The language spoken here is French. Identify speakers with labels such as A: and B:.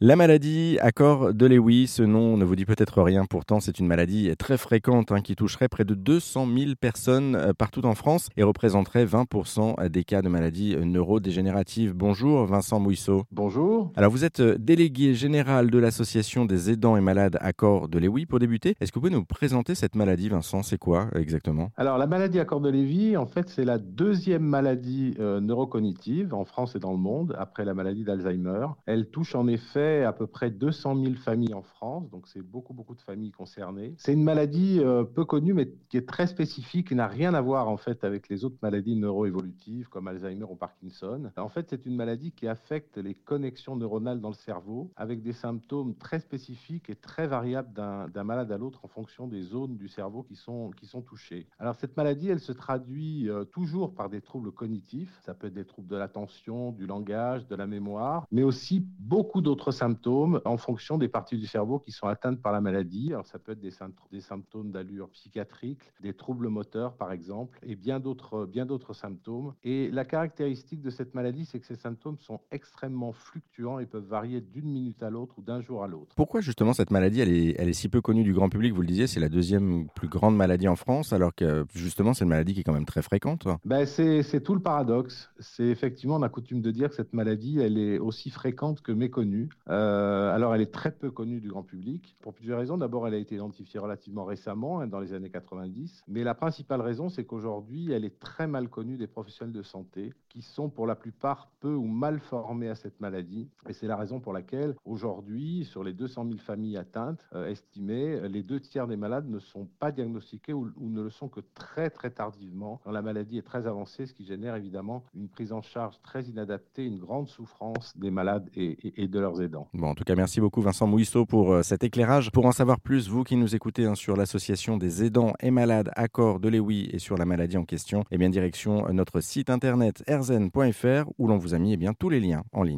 A: La maladie accord de Lewy, ce nom ne vous dit peut-être rien, pourtant c'est une maladie très fréquente hein, qui toucherait près de 200 000 personnes euh, partout en France et représenterait 20% des cas de maladies neurodégénératives. Bonjour Vincent Mouisseau.
B: Bonjour.
A: Alors vous êtes euh, délégué général de l'association des aidants et malades accord de Lewy. Pour débuter, est-ce que vous pouvez nous présenter cette maladie Vincent? C'est quoi exactement?
B: Alors la maladie accord de Lévy, en fait c'est la deuxième maladie euh, neurocognitive en France et dans le monde après la maladie d'Alzheimer. Elle touche en effet à peu près 200 000 familles en France, donc c'est beaucoup, beaucoup de familles concernées. C'est une maladie euh, peu connue, mais qui est très spécifique, qui n'a rien à voir en fait avec les autres maladies neuroévolutives comme Alzheimer ou Parkinson. En fait, c'est une maladie qui affecte les connexions neuronales dans le cerveau, avec des symptômes très spécifiques et très variables d'un malade à l'autre en fonction des zones du cerveau qui sont, qui sont touchées. Alors cette maladie, elle se traduit euh, toujours par des troubles cognitifs, ça peut être des troubles de l'attention, du langage, de la mémoire, mais aussi beaucoup d'autres symptômes en fonction des parties du cerveau qui sont atteintes par la maladie. Alors, ça peut être des, des symptômes d'allure psychiatrique, des troubles moteurs par exemple, et bien d'autres, bien d'autres symptômes. Et la caractéristique de cette maladie, c'est que ces symptômes sont extrêmement fluctuants et peuvent varier d'une minute à l'autre ou d'un jour à l'autre.
A: Pourquoi justement cette maladie, elle est, elle est si peu connue du grand public? Vous le disiez, c'est la deuxième plus grande maladie en France, alors que justement c'est une maladie qui est quand même très fréquente.
B: Ben, c'est, c'est tout le paradoxe. C'est effectivement, on a coutume de dire que cette maladie, elle est aussi fréquente que méconnue. Euh, alors, elle est très peu connue du grand public pour plusieurs raisons. D'abord, elle a été identifiée relativement récemment, hein, dans les années 90. Mais la principale raison, c'est qu'aujourd'hui, elle est très mal connue des professionnels de santé qui sont pour la plupart peu ou mal formés à cette maladie. Et c'est la raison pour laquelle, aujourd'hui, sur les 200 000 familles atteintes euh, estimées, les deux tiers des malades ne sont pas diagnostiqués ou, ne le sont que très, très tardivement quand la maladie est très avancée, ce qui génère évidemment une prise en charge très inadaptée, une grande souffrance des malades et, et de leurs aidants.
A: Bon, en tout cas, merci beaucoup Vincent Mouisseau pour euh, cet éclairage. Pour en savoir plus, vous qui nous écoutez hein, sur l'association des aidants et malades Accord de Lewy et sur la maladie en question, eh bien direction euh, notre site internet erzen.fr où l'on vous a mis eh bien, tous les liens en ligne.